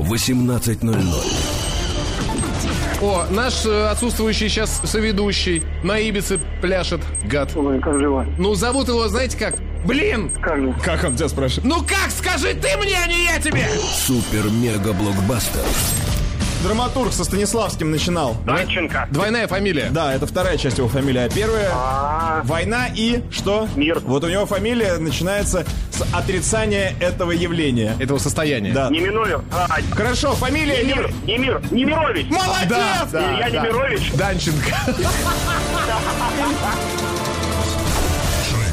18.00. О, наш э, отсутствующий сейчас соведущий на Ибице пляшет, гад. Ой, как дела? Ну, зовут его, знаете как? Блин! Как же? Как он тебя спрашивает? Ну как, скажи ты мне, а не я тебе! Супер-мега-блокбастер. Драматург со Станиславским начинал. Данченко. Двойная фамилия. Да, это вторая часть его фамилии, а первая А, война и что? Мир. Вот у него фамилия начинается с отрицания этого явления. Этого состояния. Да. Неминовер. А, Хорошо, фамилия не... Немир. Немир. Немирович. Молодец! Да, да, Илья да. Немирович. Данченко.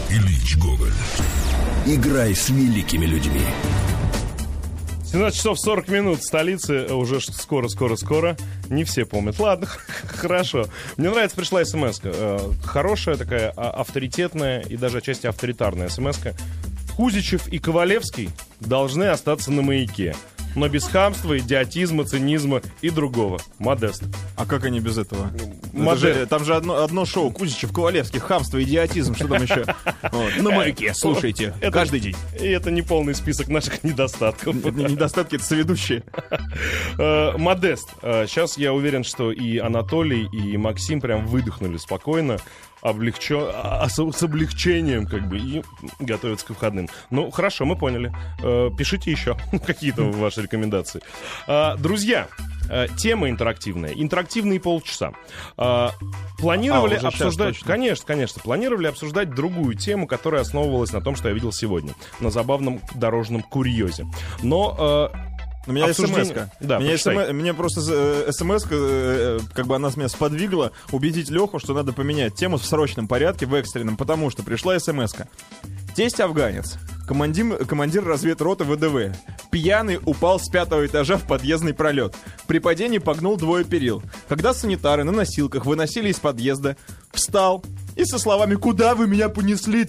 Ильич Гоголь. Играй с великими людьми. 17 часов 40 минут в столице, уже скоро-скоро-скоро. Не все помнят. Ладно, хорошо. Мне нравится, пришла смс -ка. Хорошая такая, а, авторитетная и даже отчасти авторитарная смс. Кузичев и Ковалевский должны остаться на маяке. Но без хамства, идиотизма, цинизма и другого. Модест. А как они без этого? Это модель. же- там же одно, одно шоу Кузичев, Ковалевский, хамство, идиотизм, что там еще? На маяке, слушайте, Это- каждый день. И это не полный список наших недостатков. Это не недостатки, это соведущие. Э, Модест. Сейчас я уверен, что и Анатолий, и Максим прям выдохнули спокойно, облегчё- а- а- с с облегчением, как бы, и готовятся к выходным. Ну, хорошо, мы поняли. Э, Пишите еще какие-то ваши рекомендации. А, Друзья, э, тема интерактивная. Интерактивные полчаса. А, Планировали А, обсуждать... Конечно, конечно. Планировали обсуждать другую тему, которая основывалась на том, что я видел сегодня. На забавном дорожном курьезе. Но э, У меня Обсуждение- смс Да, меня. СМ- Мне просто смс как бы она меня сподвигла убедить Леху, что надо поменять тему в срочном порядке, в экстренном, потому что пришла смс -ка. Тесть афганец, командир, командир разведроты ВДВ, пьяный упал с пятого этажа в подъездный пролет. При падении погнул двое перил. Когда санитары на носилках выносили из подъезда, встал и со словами «Куда вы меня понесли,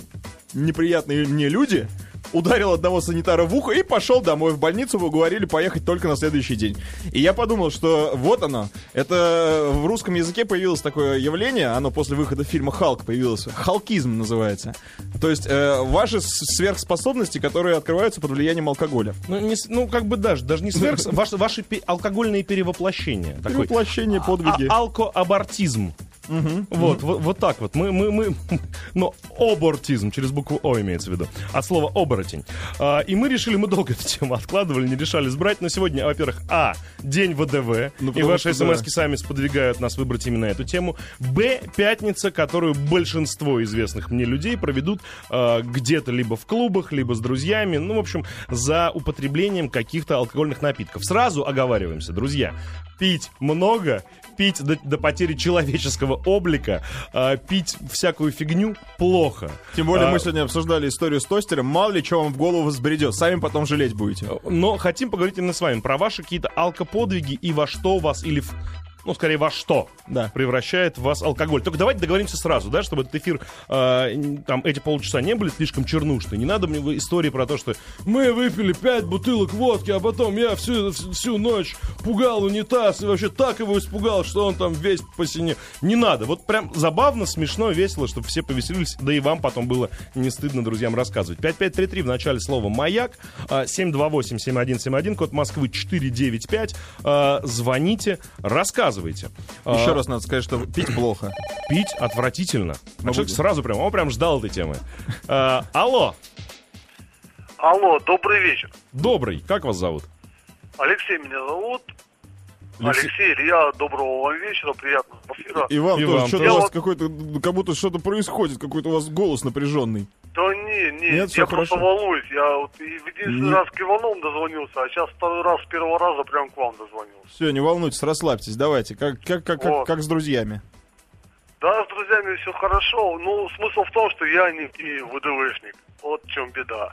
неприятные мне люди?» Ударил одного санитара в ухо и пошел домой. В больницу вы говорили поехать только на следующий день. И я подумал, что вот оно. Это в русском языке появилось такое явление, оно после выхода фильма «Халк» появилось. Халкизм называется. То есть э, ваши сверхспособности, которые открываются под влиянием алкоголя. Ну, не ну, как бы даже, даже не сверх... Ваши, ваши пе- алкогольные перевоплощения. Такой Перевоплощение, подвиги. а- алкоабортизм. Вот, вот, вот так вот. Мы, мы, мы, но обортизм через букву О имеется в виду. От слова оборотень. А, и мы решили, мы долго эту тему откладывали, не решали сбрать. Но сегодня, во-первых, А, день ВДВ. Ну, и ваши что, да. смс сами сподвигают нас выбрать именно эту тему. Б, пятница, которую большинство известных мне людей проведут а, где-то либо в клубах, либо с друзьями. Ну, в общем, за употреблением каких-то алкогольных напитков. Сразу оговариваемся, друзья. Пить много, пить до, до потери человеческого облика, а, пить всякую фигню плохо. Тем более А, мы сегодня обсуждали историю с тостером. Мало ли, что вам в голову взбредет. Сами потом жалеть будете. Но хотим поговорить именно с вами про ваши какие-то алкоподвиги и во что вас или в ну, скорее, во что Да. превращает вас алкоголь. Только давайте договоримся сразу, да, чтобы этот эфир, э, там, эти полчаса не были слишком чернушные. Не надо мне истории про то, что мы выпили пять бутылок водки, а потом я всю, всю, ночь пугал унитаз и вообще так его испугал, что он там весь посине. Не надо. Вот прям забавно, смешно, весело, чтобы все повеселились, да и вам потом было не стыдно друзьям рассказывать. 5533 в начале слова «Маяк», а, 728-7171, код Москвы 495. А, Звоните, рассказывайте. А, Еще раз надо сказать, что пить плохо. Пить отвратительно. А человек сразу прям, он прям ждал этой темы. А, алло, Алло, добрый вечер. добрый, как вас зовут? Алексей меня зовут. Алексей- Алексей, Илья, доброго вам вечера, приятного эфира. И вам И тоже вам что-то у вас какой-то, как будто что-то происходит, какой-то у вас голос напряженный. Да не, не, Нет, я просто хорошо. волнуюсь. Я вот единственный Не- раз к Иванову дозвонился, а сейчас второй раз с первого раза прям к вам дозвонился. Все, не волнуйтесь, расслабьтесь, давайте. Как, как, как, как, Вот. как с друзьями. Да, с друзьями все хорошо. Ну, смысл в том, что я не и ВДВшник. Вот в чем беда.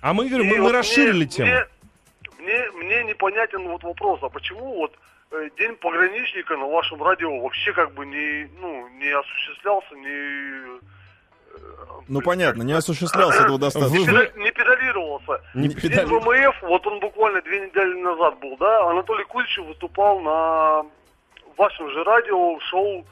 А мы говорим, мы, мы вот расширили мне, тему. Мне, мне, мне непонятен вот вопрос, а почему вот э, День пограничника на вашем радио вообще как бы не, ну, не осуществлялся, не... э, Ну понятно, не осуществлялся этого достаточно. Вы- не педалировался. Не педалировался. ВМФ, вот он буквально две недели назад был, да, Анатолий Кузичев выступал на вашем же радио шоу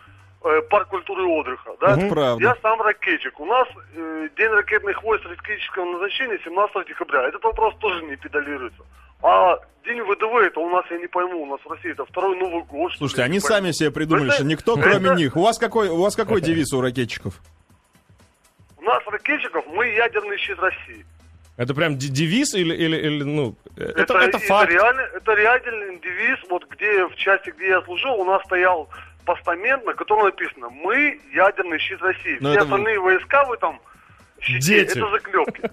э, «Парк культуры и отдыха», да? Это правда. Я сам ракетчик. У нас э, День ракетных войск стратегического назначения 17 декабря. Этот вопрос тоже не педалируется. А День ВДВ, это у нас, я не пойму, у нас в России это второй Новый год. Слушайте, они сами себе придумали, Это- что никто, это- кроме них. У вас какой, у вас какой девиз у ракетчиков? У нас ракетчиков, мы ядерный щит России. Это прям девиз или, или, или, ну, э, это, это, это, факт. реально, это реальный девиз, вот где в части, где я служил, у нас стоял постамент, на котором написано «Мы ядерный щит России». Но Все это остальные войска вы там щите, Дети. это заклепки.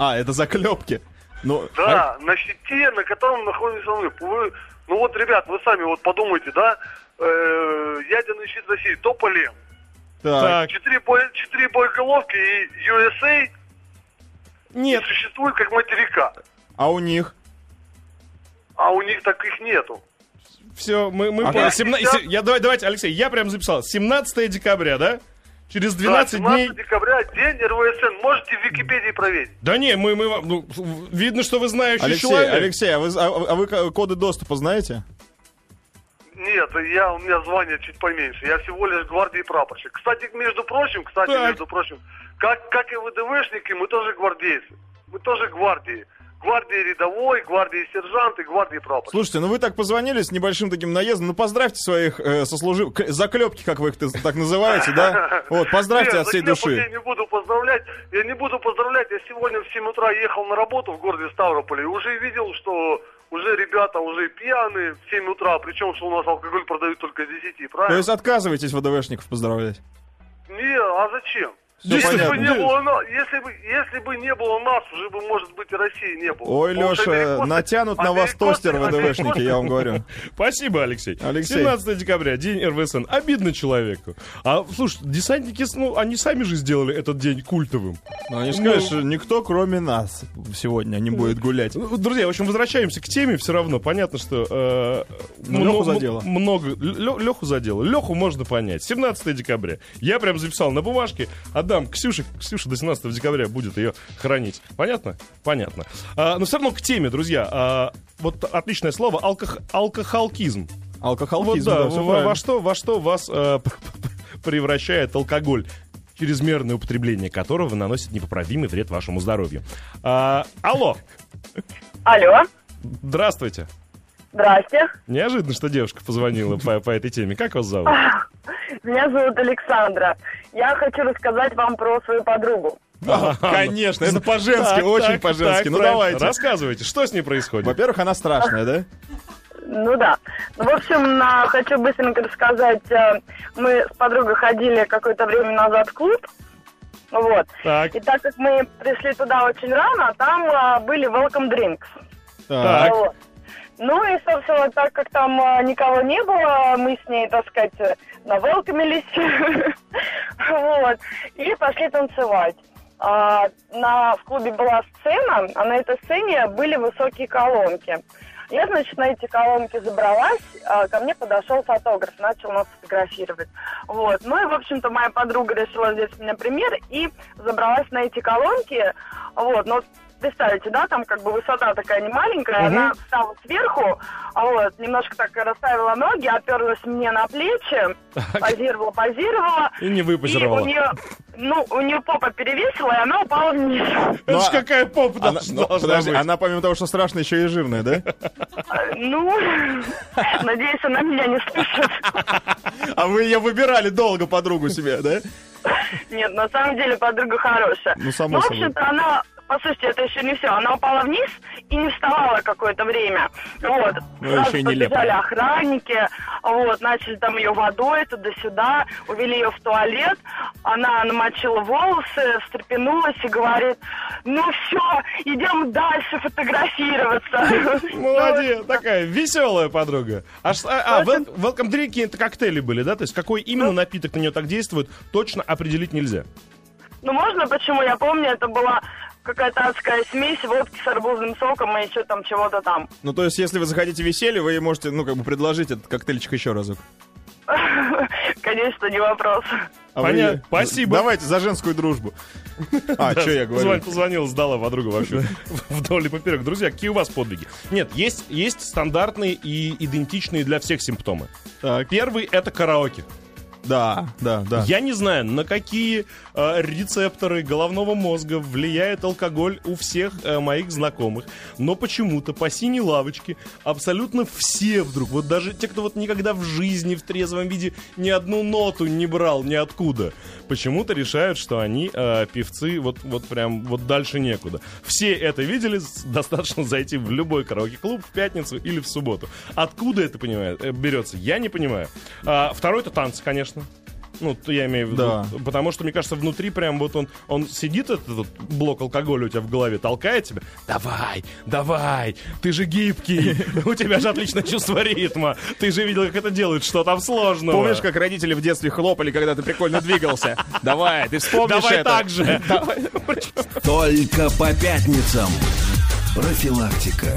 А, это заклепки. Ну, Да, на щите, на котором находимся мы. Вы- ну вот, ребят, вы сами вот подумайте, да, э, ядерный щит России, так. Так, четыре, бой- четыре боеголовки и USA нет, существует как материка, А у них? а у них так их нету. все, мы, мы А поняли. как? Семна- Сейчас- се- я, давай, давайте, Алексей, я прям записал. 17 декабря, да? Через Да, 12 17 дней... декабря, день РВСН. Можете в Википедии проверить. Да не, мы, мы, вам- ну, видно, что вы знающий Алексей, человек. Алексей, а вы, а, а вы ко- коды доступа знаете? Нет, я, у меня звание чуть поменьше. Я всего лишь гвардии прапорщик. Кстати, между прочим, кстати, Так. между прочим, как, как и ВДВшники, мы тоже гвардейцы. Мы тоже гвардии. Гвардии рядовой, гвардии сержант и гвардии прапорщик. Слушайте, ну вы так позвонили с небольшим таким наездом, ну поздравьте своих э, сослужив... заклепки, как вы их так называете, да? Вот, поздравьте Нет, от всей заклепок души. Я не буду поздравлять. Я не буду поздравлять. Я сегодня в 7 утра ехал на работу в городе Ставрополе и уже видел, что уже ребята уже пьяные в 7 утра, причем, что у нас алкоголь продают только с 10, То правильно? есть отказываетесь ВДВшников поздравлять? Не, а зачем? Всё если, понятно. бы не было, если, бы, если бы не было нас, уже бы, может быть, и России не было. Ой, Потому Леша, америкосы- натянут на вас тостер ВДВшники, я вам говорю. Спасибо, Алексей. Алексей. 17 декабря, день РВСН. Обидно человеку. А, слушай, десантники, ну, они сами же сделали этот день культовым. Ну, они же Ну. никто, кроме нас, сегодня не будет гулять. Ну, Друзья, в общем, возвращаемся к теме все равно. Понятно, что... э, Ну, мно- Лёху м- задело. Много... Лёху задело. Леху можно понять. 17 декабря. Я прям записал на бумажке. Отдам Ксюше. Ксюша до 17 декабря будет ее хранить. Понятно? Понятно. А, но все равно к теме, друзья. А, вот отличное слово. Алкох... Алкохолкизм. Вот Алкохолкизм, да, да, всё во, во что, во что вас э, превращает алкоголь? чрезмерное употребление которого наносит непоправимый вред вашему здоровью. А, алло, Алло, здравствуйте. Здрасте. Неожиданно, что девушка позвонила по, по этой теме. Как вас зовут? Меня зовут Александра. Я хочу рассказать вам про свою подругу. Да, Конечно, это по-женски, Так, очень так, по-женски. так, Ну правильно. давайте. Рассказывайте, что с ней происходит? Во-первых, она страшная, да? Ну да. Ну, в общем, на- хочу быстренько рассказать. э, Мы с подругой ходили какое-то время назад в клуб. Вот. Так, И так как мы пришли туда очень рано, там а, были welcome drinks. Так. Вот. Ну и, собственно, так как там а, никого не было, мы с ней, так сказать, навелкомились. Вот. И пошли танцевать. А, на, в клубе была сцена, а на этой сцене были высокие колонки. Я, значит, на эти колонки забралась, а, ко мне подошел фотограф, начал нас фотографировать. Вот. Ну и, в общем-то, моя подруга решила взять с меня пример и забралась на эти колонки. Вот. Но представите, да, там как бы высота такая не маленькая, она встала сверху, а вот, немножко так расставила ноги, оперлась мне на плечи, позировала, позировала. и не И у выпозировала. нее, ну, у нее попа перевесила, и она упала вниз. Это Ну, ж а- какая попа Она, должна, ну, должна подожди, быть. она помимо того, что страшная, еще и жирная, да? Ну, надеюсь, она меня не слышит. А вы ее выбирали долго подругу себе, да? Нет, на самом деле подруга хорошая. Ну, само Ну, в собой. общем-то, она, по сути, это еще не все. Она упала вниз и не вставала какое-то время. Вот. Ну, Сразу еще побежали охранники, вот, начали там ее водой туда-сюда, увели ее в туалет. Она намочила волосы, встрепенулась и говорит, ну все, идем дальше фотографироваться. Молодец, такая веселая подруга. А, а, а, вел- welcome drinks это коктейли были, да? То есть какой именно напиток на нее так действует, точно определить нельзя. Ну, можно, почему? Я помню, это была какая-то адская смесь водки с арбузным соком и еще там чего-то там. Ну, то есть, если вы захотите веселье, вы можете, ну, как бы предложить этот коктейльчик еще разок. Конечно, не вопрос. А вы- Понятно. Спасибо. Давайте за женскую дружбу. А, что я говорю? Позвон- Позвонила, сдала подруга вообще вдоль и поперек. Друзья, какие у вас подвиги? Нет, есть, есть стандартные и идентичные для всех симптомы. Так. Первый — это караоке. Да, да, да. Я не знаю, на какие э, рецепторы головного мозга влияет алкоголь у всех э, моих знакомых, но почему-то по синей лавочке абсолютно все вдруг, вот даже те, кто вот никогда в жизни в трезвом виде ни одну ноту не брал ниоткуда, почему-то решают, что они э, певцы вот, вот прям вот дальше некуда. Все это видели, достаточно зайти в любой караоке-клуб в пятницу или в субботу. Откуда это понимает, э, берется, я не понимаю. А, второй это танцы, конечно. Ну, то я имею в виду. Да. Потому что, мне кажется, внутри прям вот он, он сидит, этот вот блок алкоголя у тебя в голове, толкает тебя. Давай, давай, ты же гибкий, у тебя же отличное чувство ритма. Ты же видел, как это делают, что там сложного. Помнишь, как родители в детстве хлопали, когда ты прикольно двигался? Давай, ты вспомнишь Давай так же. Только по пятницам. Профилактика.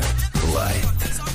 Лайт.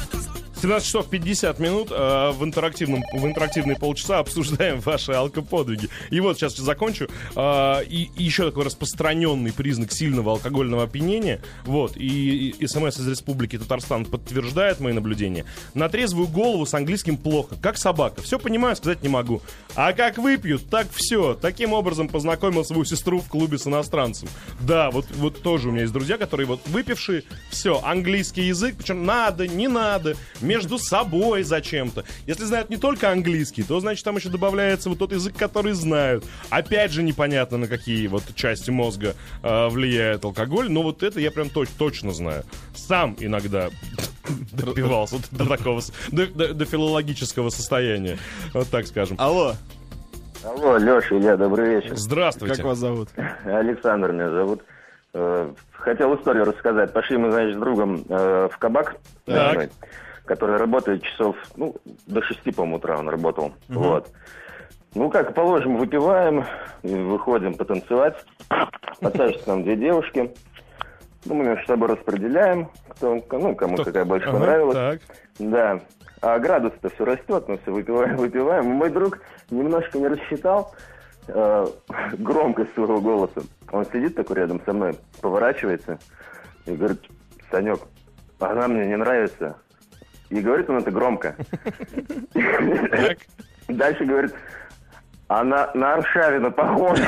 17 часов 50 минут э, в, интерактивном, в интерактивные полчаса обсуждаем ваши алкоподвиги. И вот сейчас закончу. Э, и, и еще такой распространенный признак сильного алкогольного опьянения. Вот. И, и СМС из Республики Татарстан подтверждает мои наблюдения. На трезвую голову с английским плохо. Как собака. Все понимаю, сказать не могу. А как выпьют, так все. Таким образом познакомил свою сестру в клубе с иностранцем. Да, вот, вот тоже у меня есть друзья, которые вот выпившие, все, английский язык, причем надо, не надо, между собой зачем-то. Если знают не только английский, то, значит, там еще добавляется вот тот язык, который знают. Опять же, непонятно, на какие вот части мозга э, влияет алкоголь, но вот это я прям точ- точно знаю. Сам иногда допивался до такого, до, до- до филологического состояния, вот так скажем. Алло, Алло, Леша, Илья, добрый вечер. Здравствуйте. как вас зовут? Александр меня зовут. Э, Хотел историю рассказать. Пошли мы, значит, с другом э, в кабак, Так. Который работает часов, ну, до шести, по-моему, утра он работал. Вот. Ну, как положим, выпиваем, выходим потанцевать. Подсаживаются нам две девушки. Ну, мы между собой распределяем, кто, ну, кому Кто- какая больше Ага, понравилась. Так. Да. А градус-то все растет, мы все выпиваем, выпиваем. Мой друг немножко не рассчитал э, громкость своего голоса. Он сидит такой рядом со мной, поворачивается и говорит, Санек, она мне не нравится. И говорит он это громко. Дальше говорит, она на Аршавина похожа.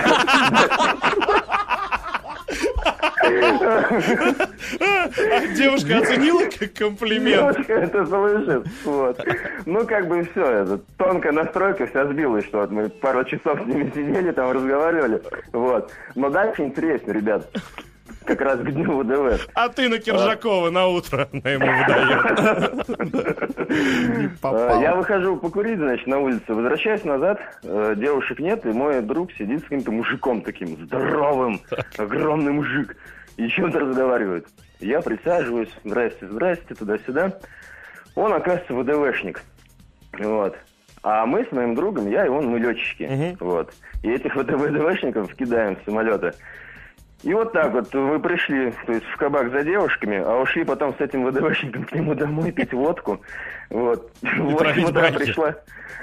Девушка оценила как комплимент? Девушка это слышит. Вот. Ну, как бы все, это тонкая настройка вся сбилась, что вот мы пару часов с ними сидели, там разговаривали. Вот. Но дальше интересно, ребят. Как раз к дню ВДВ. А ты на Киржакова на утро она ему выдает. Э, Я выхожу покурить, значит, на улице. Возвращаюсь назад, э, девушек нет, и мой друг сидит с каким-то мужиком таким, здоровым, огромный мужик, и чем-то разговаривает. Я присаживаюсь, здрасте, здрасте, туда-сюда. Он, оказывается, ВДВшник. Вот. А мы с моим другом, я и он, мы летчики. Вот. И этих ВД- ВДВшников кидаем в самолеты. И вот так вот вы пришли, то есть в кабак за девушками, а ушли потом с этим ВДВшником к нему домой пить водку. Вот. В 8 травить утра пришла,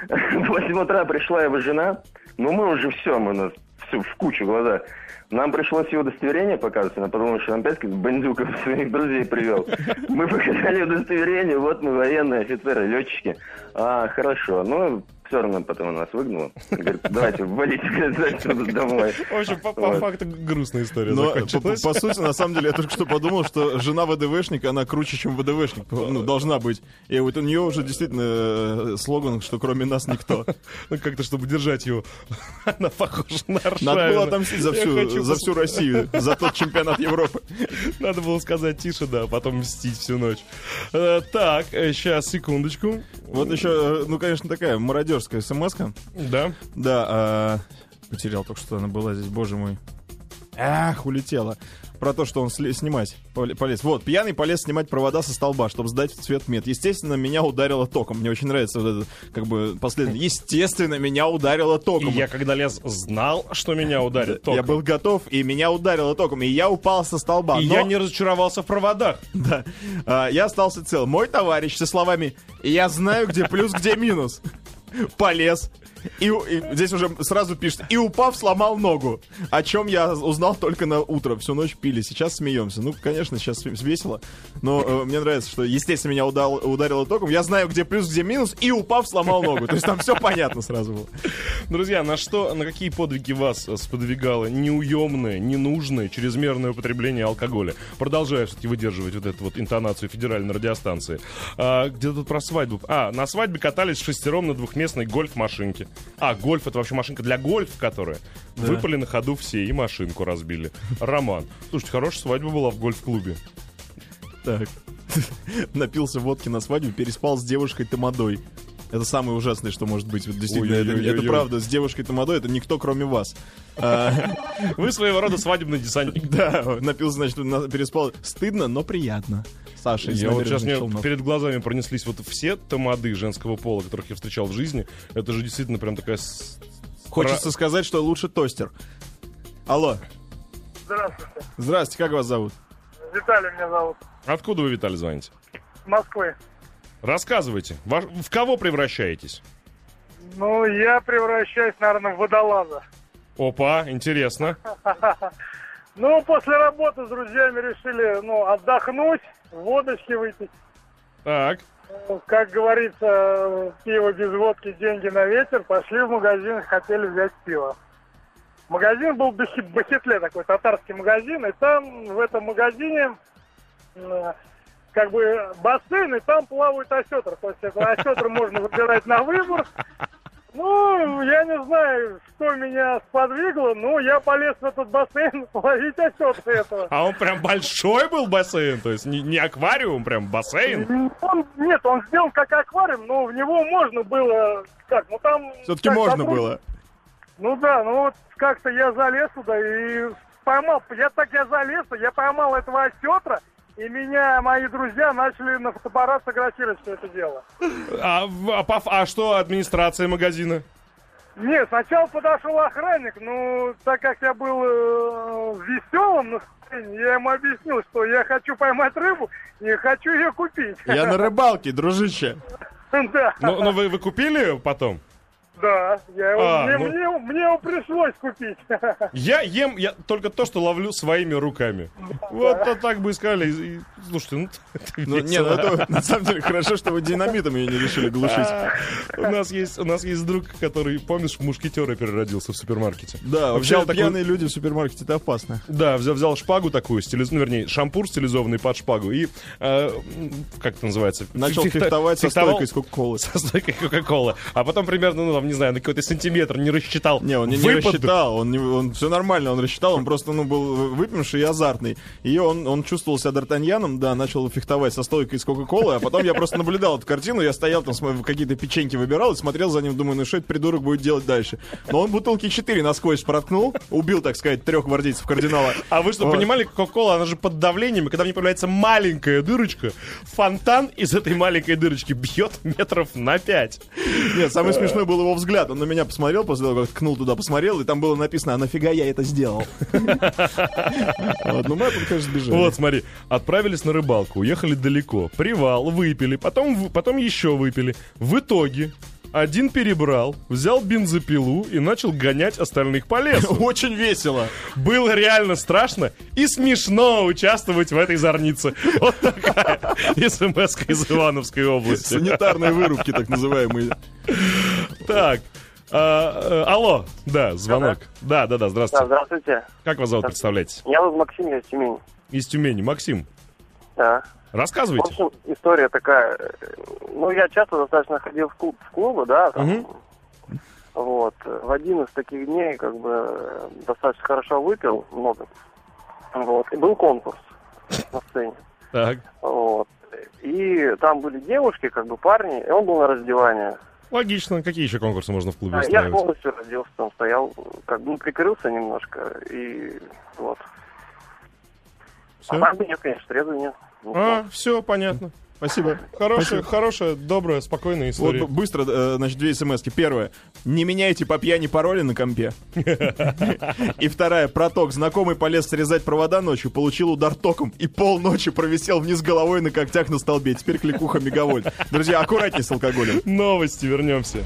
в 8 утра пришла его жена, ну мы уже все, мы нас всё в кучу глаза. Нам пришлось его удостоверение показывать, она подумала, что он опять как бандюков своих друзей привел. Мы показали удостоверение, вот мы военные офицеры, летчики. А, хорошо, ну все равно потом она нас выгнала. Говорит, давайте, валите отсюда домой. В общем, по, по Вот. факту грустная история Но по, закончилась. по сути, на самом деле, я только что подумал, что жена ВДВшника, она круче, чем ВДВшник. Ну, должна быть. И вот у нее уже действительно э, слоган, что кроме нас никто. Ну, как-то, чтобы держать его. Она похожа на Аршавина. Надо было отомстить за всю, хочу за всю Россию, за тот чемпионат Европы. Надо было сказать тише, да, а потом мстить всю ночь. Э, так, сейчас, секундочку. Вот еще, э, ну, конечно, такая мародерская смс -ка. Да. Да, а, потерял только что она была здесь, боже мой. Ах, улетела. Про то, что он снимать поле- полез. Вот, пьяный полез снимать провода со столба, чтобы сдать в цвет мед. Естественно, меня ударило током. Мне очень нравится вот это, как бы, последнее. Естественно, меня ударило И током. я, когда лез, знал, что меня ударит Я током. был готов, и меня ударило током, и я упал со столба. И Но- я не разочаровался в проводах. Да. А, я остался цел. Мой товарищ со словами «Я знаю, где плюс, где минус». Полез. И, и здесь уже сразу пишет, и упав, сломал ногу. О чем я узнал только на утро. Всю ночь пили. Сейчас смеемся. Ну, конечно, сейчас весело. Но э, мне нравится, что, естественно, меня удал- ударило током. Я знаю, где плюс, где минус. И упав, сломал ногу. То есть там все понятно сразу было. Друзья, на что, на какие подвиги вас сподвигало неуемное, ненужное, чрезмерное употребление алкоголя? Продолжаю все-таки выдерживать вот эту вот интонацию федеральной радиостанции. А, где тут про свадьбу? А, на свадьбе катались шестером на двухместной гольф-машинке. А, гольф это вообще машинка для гольфа, которая. Выпали на ходу все и машинку разбили. Роман. Слушайте, хорошая свадьба была в гольф-клубе. Так. Напился водки на свадьбе, переспал с девушкой Тамадой. Это самое ужасное, что может быть. Вот Действительно, это, Ой-ой-ой-ой-ой. это правда. С девушкой Тамадой это никто, кроме вас. А, Вы своего рода свадебный десантник. Да, напился, значит, на- переспал. Стыдно, но приятно. Саша Я вот сейчас мне перед глазами пронеслись вот все тамады женского пола, которых я встречал в жизни. Это же действительно прям такая... Хочется сказать, что лучше тостер. Алло, Здравствуйте. здрасте, как вас зовут? Виталий меня зовут. Откуда вы, Виталий, звоните? С Москвы. Рассказывайте. В кого превращаетесь? Ну, я превращаюсь, наверное, в водолаза. Опа, интересно. Ну, после работы с друзьями решили, ну, отдохнуть, водочки выпить. Так. Ну, Как говорится, пиво без водки, деньги на ветер. Пошли в магазин, хотели взять пиво. Магазин был в Бахетле, такой татарский магазин, и там, в этом магазине, как бы бассейн, и там плавают осетры. То есть это осетры можно выбирать на выбор. Ну, я не знаю, что меня сподвигло, но я полез в этот бассейн ловить осетры этого. А он прям большой был бассейн, то есть не, не аквариум, прям бассейн. Он, нет, он сделан как аквариум, но в него можно было... Как, ну там... Все-таки можно было. Ну да, ну вот как-то я залез туда и поймал, я так я залез, я поймал этого осетра, и меня мои друзья начали на фотоаппарат фотографировать все это дело. А, а а что администрация магазина? Нет, сначала подошел охранник, ну, так как я был э, в веселом настроении, я ему объяснил, что я хочу поймать рыбу и хочу ее купить. Я на рыбалке, дружище. Да. Ну, ну вы, вы купили потом? Да, я его, А, мне, ну- мне, мне его пришлось купить. Я ем я только то, что ловлю своими руками. Вот то так бы и сказали. И- и- Слушайте, ну это Ну, нет, ну, это, на самом деле хорошо, что вы динамитом ее не решили глушить. У нас есть, у нас есть друг, который, помнишь, в мушкетера переродился в супермаркете. Да, вообще взял такой- пьяные люди в супермаркете это опасно. Да, взял, взял шпагу такую, стилиз... ну, вернее, шампур стилизованный под шпагу и, э, как это называется? Начал фехтовать со стойкой из Кока-Колы. Со стойкой Кока-Колы. А потом примерно, ну, там, не знаю, на какой-то сантиметр не рассчитал. Не, он не, не рассчитал, он, не- он все нормально, он рассчитал, он просто ну, был выпивший и азартный. И он, он чувствовал себя Д'Артаньяном, да, начал фехтовать со стойкой из Кока-Колы, а потом я просто наблюдал эту картину, я стоял там, какие-то печеньки выбирал и смотрел за ним, думаю, ну что этот придурок будет делать дальше. Но он бутылки 4 насквозь проткнул, убил, так сказать, трех гвардейцев кардинала. А вы что, Вот. понимали, Кока-Кола, она же под давлением, и когда в ней появляется маленькая дырочка, фонтан из этой маленькой дырочки бьет метров на пять. Нет, самый смешной был его взгляд. Он на меня посмотрел, после того, как ткнул туда, посмотрел, и там было написано, а нафига я это сделал? Вот, Ну, мы, конечно, сбежали. Вот, смотри, отправились на рыбалку, уехали далеко, привал, выпили, потом, потом еще выпили. В итоге один перебрал, взял бензопилу и начал гонять остальных по лесу. Очень весело. Было реально страшно и смешно участвовать в этой зорнице. Вот такая смс из Ивановской области. Санитарные вырубки, так называемые. Так, а, э, алло, да, звонок. Да, да, да, Да, здравствуйте. здравствуйте. Как вас зовут, представляете? Меня зовут Максим, я из Тюмени. Из Тюмени. Максим, Да. В рассказывайте. общем, история такая. Ну, я часто достаточно ходил в, клуб, в клубы, да, там, Мгм. вот. В один из таких дней, как бы, достаточно хорошо выпил, много. Вот. И был конкурс на сцене. Так, Вот. И там были девушки, как бы парни, и он был на раздевании. Логично. Какие еще конкурсы можно в клубе А я устраивать? полностью разделся, там стоял, как бы ну, прикрылся немножко, и вот. А Всё? так бы нет, конечно, трезвый нет. А, все, понятно. Спасибо. Хорошая, хорошая, добрая, спокойная Вот история. б- быстро, э, значит, две смс -ки. Первая. Не меняйте по пьяни пароли на компе. И вторая. Проток. Знакомый полез срезать провода ночью, получил удар током и полночи провисел вниз головой на когтях на столбе. Теперь кликуха мегавольт. Друзья, аккуратнее с алкоголем. Новости, вернемся.